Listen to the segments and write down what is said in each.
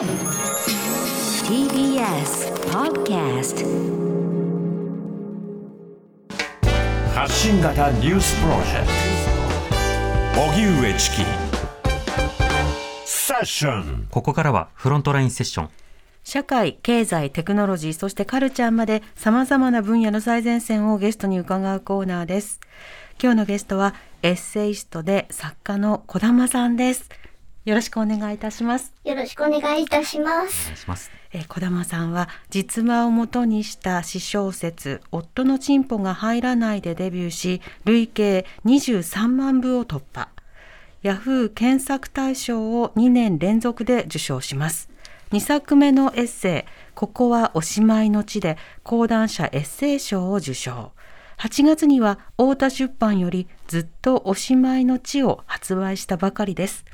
TBS Podcast 発信型ニュースプロジェクト荻上チキセッションここからはフロントラインセッション。社会、経済、テクノロジー、そしてカルチャーまで様々な分野の最前線をゲストに伺うコーナーです。今日のゲストはエッセイストで作家の小玉さんです。よろしくお願いいたします。よろしくお願いいたしますお。願いします。えー小玉さんは実話をもとにした詩小説「夫のチンポが入らない」でデビューし累計23万部を突破ヤフー検索大賞を2年連続で受賞します2作目のエッセイ「ここはおしまいの地」で講談社エッセイ賞を受賞8月には太田出版より「ずっとおしまいの地」を発売したばかりです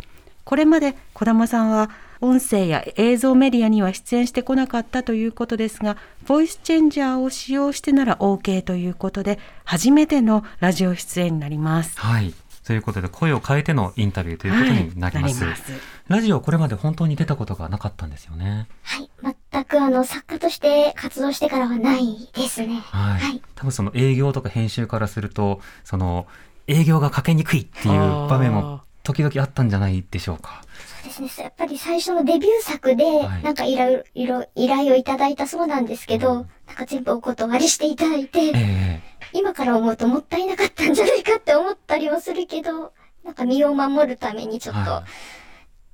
これまで児玉さんは音声や映像メディアには出演してこなかったということですが、ボイスチェンジャーを使用してなら OK ということで、初めてのラジオ出演になります。はい。ということで、声を変えてのインタビューということになります。はいますラジオ、これまで本当に出たことがなかったんですよね。はい。全くあの、作家として活動してからはないですね。はい。はい多分その営業とか編集からすると、その、営業がかけにくいっていう場面も時々あったんじゃないでしょうか。そうですね。やっぱり最初のデビュー作で、はいなんか依頼、依頼依頼をいただいたそうなんですけど、なんか全部お断りしていただいて、ええ今から思うともったいなかったんじゃないかって思ったりもするけど、なんか身を守るためにちょっとは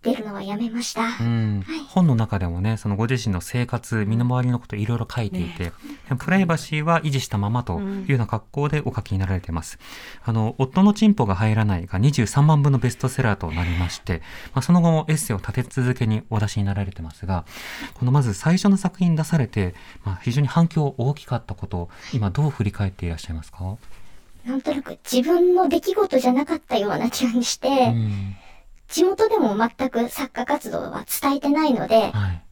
出るのはやめました。うんはい本の中でもね、そのご自身の生活、身の回りのこといろいろ書いていて、でもプライバシーは維持したままというような格好でお書きになられています。あの、夫のチンポが入らないが23万部のベストセラーとなりまして、まあ、その後もエッセイを立て続けにお出しになられてますが、このまず最初の作品出されて、まあ、非常に反響大きかったこと、今どう振り返っていらっしゃいますか？なんとなく自分の出来事じゃなかったような気がして、うん。地元でも全く作家活動は伝えてないので、はい。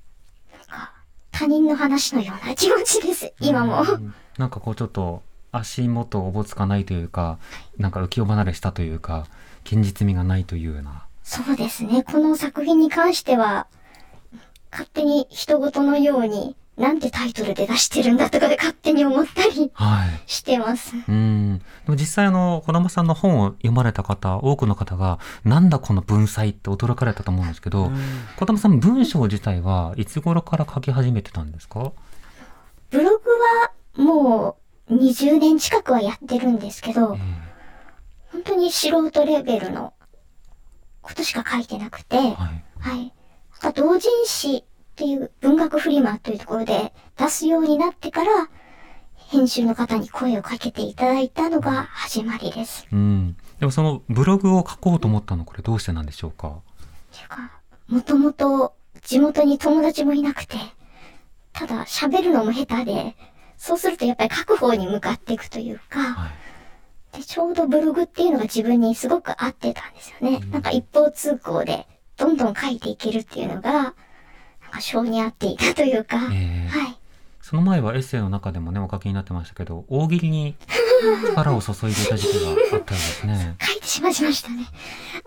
他人の話のような気持ちです、今も。うんなんかこうちょっと足元おぼつかないというか、なんか浮世離れしたというか、現実味がないというような。そうですね、この作品に関しては、勝手に人事のように、なんてタイトルで出してるんだとかで勝手に思ったりはい。してます。うん。でも実際あの、児玉さんの本を読まれた方、多くの方が、なんだこの文才って驚かれたと思うんですけど、児玉さん文章自体はいつ頃から書き始めてたんですか？ブログはもう20年近くはやってるんですけど、本当に素人レベルのことしか書いてなくて、はい。はい。同人誌っていう文学フリマというところで出すようになってから、編集の方に声をかけていただいたのが始まりです。うん。でもそのブログを書こうと思ったのこれどうしてなんでしょうか？っていうか、もともと地元に友達もいなくて、ただ喋るのも下手で、そうするとやっぱり書く方に向かっていくというか、はい。で、ちょうどブログっていうのが自分にすごく合ってたんですよね。なんか一方通行で、どんどん書いていけるっていうのが、性に合っていたというか、ええはい。その前はエッセイの中でもね、お書きになってましたけど、大喜利に力を注いでいた時期があったようですね。書いてしまいましたね。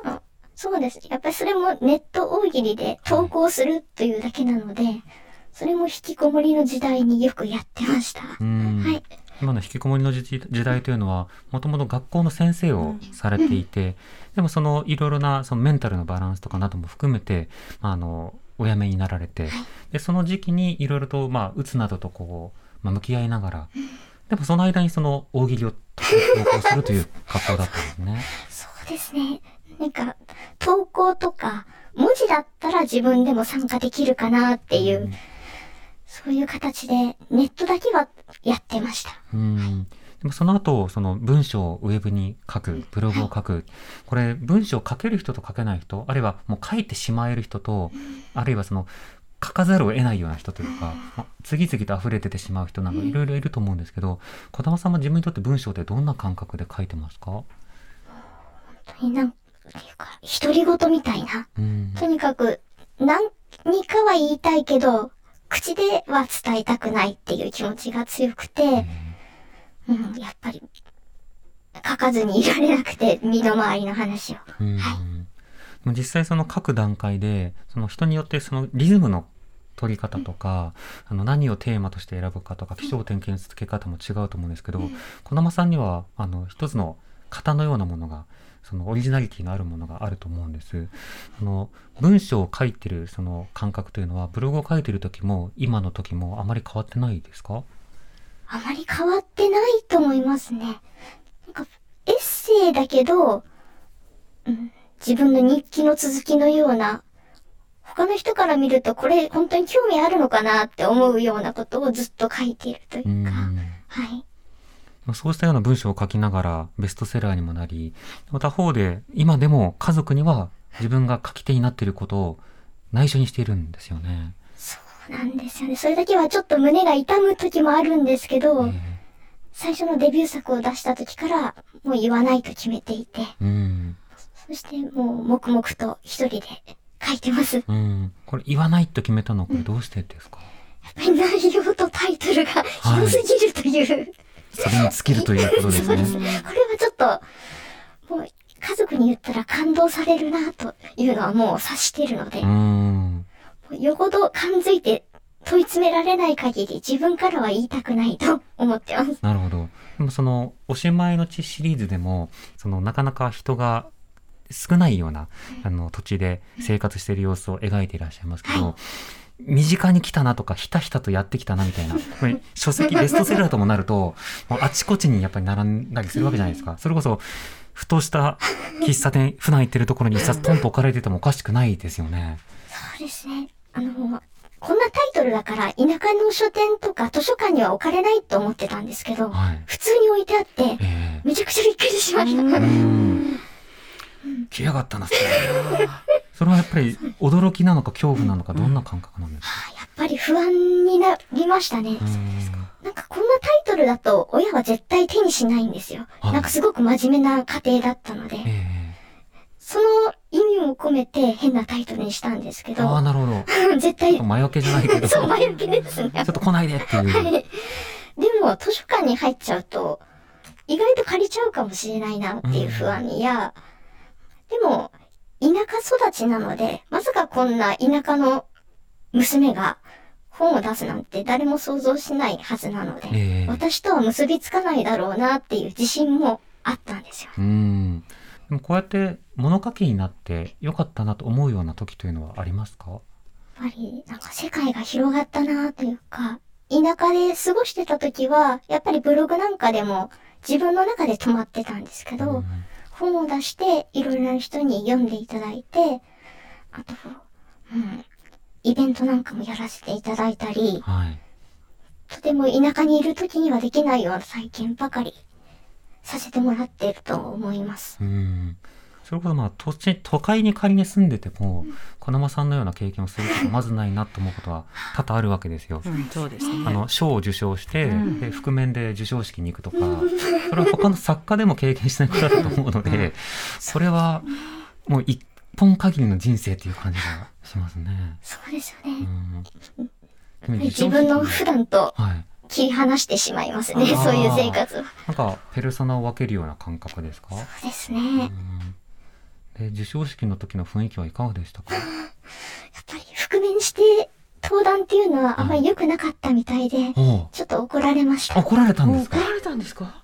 あそうです。やっぱりそれもネット大喜利で投稿するというだけなので、それも引きこもりの時代によくやってました。うんはい。今の引きこもりの時時代というのは、もともと学校の先生をされていて、でもそのいろいろなそのメンタルのバランスとかなども含めて、まあ、あの、お辞めになられて、で、その時期にいろいろと、まあ、うつなどとこう、まあ、向き合いながら、でもその間にその大喜利を投稿するという格好だったんですね。そうですね。なんか、投稿とか、文字だったら自分でも参加できるかなっていう、そういう形で、ネットだけはやってました。うん。でもその後、その文章をウェブに書く、ブログを書く。これ、文章を書ける人と書けない人、あるいはもう書いてしまえる人と、あるいはその、書かざるを得ないような人というか、ま次々と溢れ出てしまう人なんかいろいろいると思うんですけど、児玉さんは自分にとって文章ってどんな感覚で書いてますか？本当になんていうか、独り言みたいな。うん。とにかく、何かは言いたいけど、口では伝えたくないっていう気持ちが強くて、うん、やっぱり、書かずにいられなくて、身の回りの話を。うんでも実際その各段階でその人によってそのリズムの取り方とか、あの何をテーマとして選ぶかとか気象点検の付け方も違うと思うんですけど、児玉さんにはあの一つの型のようなものがそのオリジナリティのあるものがあると思うんです。あの文章を書いてるその感覚というのはブログを書いてる時も今の時もあまり変わってないですか？あまり変わってないと思いますね。なんか、エッセイだけど、うん、自分の日記の続きのような、他の人から見るとこれ本当に興味あるのかなって思うようなことをずっと書いているというか、はい。そうしたような文章を書きながらベストセラーにもなり、また方で今でも家族には自分が書き手になっていることを内緒にしているんですよね。そうなんですよね。それだけはちょっと胸が痛む時もあるんですけど、最初のデビュー作を出した時からもう言わないと決めていて、うん。そしてもう黙々と一人で書いてます。やっうん。これ言わないと決めたのはこれどうしてですか、ぱり内容とタイトルが広すぎるという、それに尽きるということですね。す。これはちょっと、もう家族に言ったら感動されるなというのはもう察してるので、うん。よほど感づいて問い詰められない限り自分からは言いたくないと思ってます。なるほど。でもその、おしまいの地シリーズでも、その、なかなか人が少ないような、あの、土地で生活している様子を描いていらっしゃいますけど、身近に来たなとか、ひたひたとやってきたなみたいな、書籍、ベストセラーともなると、もうあちこちにやっぱり並んだりするわけじゃないですか。それこそ、ふとした 喫茶店、普段行ってるところに一冊トンと置かれててもおかしくないですよね。そうですね。こんなタイトルだから田舎の書店とか図書館には置かれないと思ってたんですけど、はい。普通に置いてあって、えめちゃくちゃびっくりしました。来やがったな、それ。それはやっぱり驚きなのか恐怖なのか、どんな感覚なんですか、やっぱり不安になりましたね。うんなんかこんなタイトルだと親は絶対手にしないんですよ。はいなんかすごく真面目な家庭だったので、えその意味も込めて変なタイトルにしたんですけえああ、ど、なるほど。絶対、魔除けじゃないけど、ちそう、ょ前置きですね。っと来ないでっていう。はい。でも、図書館に入っちゃうと、意外と借りちゃうかもしれないなっていう不安や、でも、田舎育ちなので、まさかこんな田舎の娘が本を出すなんて誰も想像しないはずなので、ええ私とは結びつかないだろうなっていう自信もあったんですよ。うん。こうやって物書きになってよかったなと思うような時というのはありますか？やっぱり、なんか世界が広がったなというか、田舎で過ごしてた時は、やっぱりブログなんかでも自分の中で止まってたんですけど、うん本を出して、いろいろな人に読んでいただいて、あと、うん、イベントなんかもやらせていただいたり、はい。とても田舎にいる時にはできないような体験ばかりさせてもらっていると思います。うん。それこそまあ、都市、都会に仮に住んでても、小玉さんのような経験をすることまずないなと思うことは多々あるわけですよ。うん、そうですね。あの賞を受賞して、うんで覆面で授賞式に行くとか、それは他の作家でも経験しないことだと思うので、それはもう一本限りの人生っていう感じがしますね。そうですようね。ん、でも自分の普段とはい。切り離してしまいますね、そういう生活は。なんかペルソナを分けるような感覚ですか？そうですね。で授賞式の時の雰囲気はいかがでしたか？ぱり覆面して登壇っていうのはあまり良くなかったみたいで、おうちょっと怒られました。怒られたんですか？怒。られたんですか？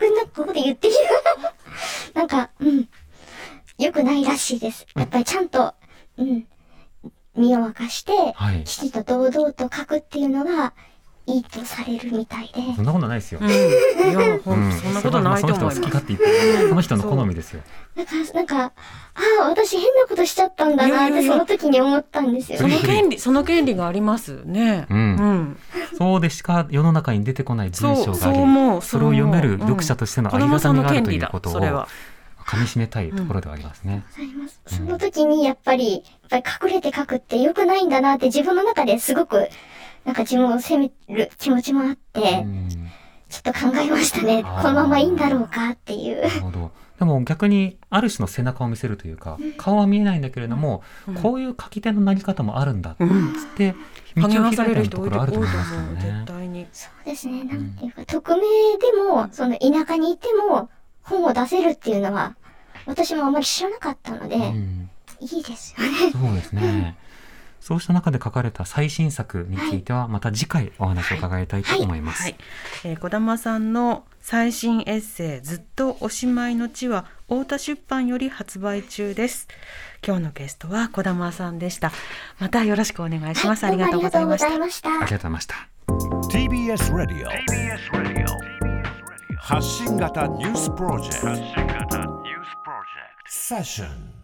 僕なんかここで言ってしまう。なんか、うん。良くないらしいです。やっぱりちゃんと、うん。身を明かして、はいきちんと堂々と書くっていうのがいいとされるみたいで。そんなことないですよ。うん、いや、ほうんそんなことないと思いますその人の好き。勝手言って、その人の好みですよ。なんか、なんか、ああ、私変なことしちゃったんだなってその時に思ったんですよそのね。権利、その権利がありますね。うんうん。そうでしか世の中に出てこない文章があり、そう思う。それを読める読者としてのありがたみがあるというだことを。噛み締めたいところではありますね。その時にやっぱり、やっぱり隠れて書くって良くないんだなって自分の中ですごく、なんか自分を責める気持ちもあって、うんちょっと考えましたね。このままいいんだろうかっていう。なるほど。でも逆にある種の背中を見せるというか、顔は見えないんだけれども、こういう書き手のなり方もあるんだっつうんって、道を開いたようなれるとところあると思いますよ絶ね。対に。そうですね。なんていうか、匿名でも、その田舎にいても、本を出せるっていうのは、私もあまり知らなかったので、うんいいですよね。そうですね。そうした中で書かれた最新作については、また次回お話を伺いたいと思います。はい、えー、小玉さんの最新エッセイずっとおしまいの地は太田出版より発売中です。今日のゲストは小玉さんでした。またよろしくお願いします、はい、ありがとうございました。ありがとうございました。ありがとうございました。TBS ラディオ発信型ニュースプロジェクト。セッション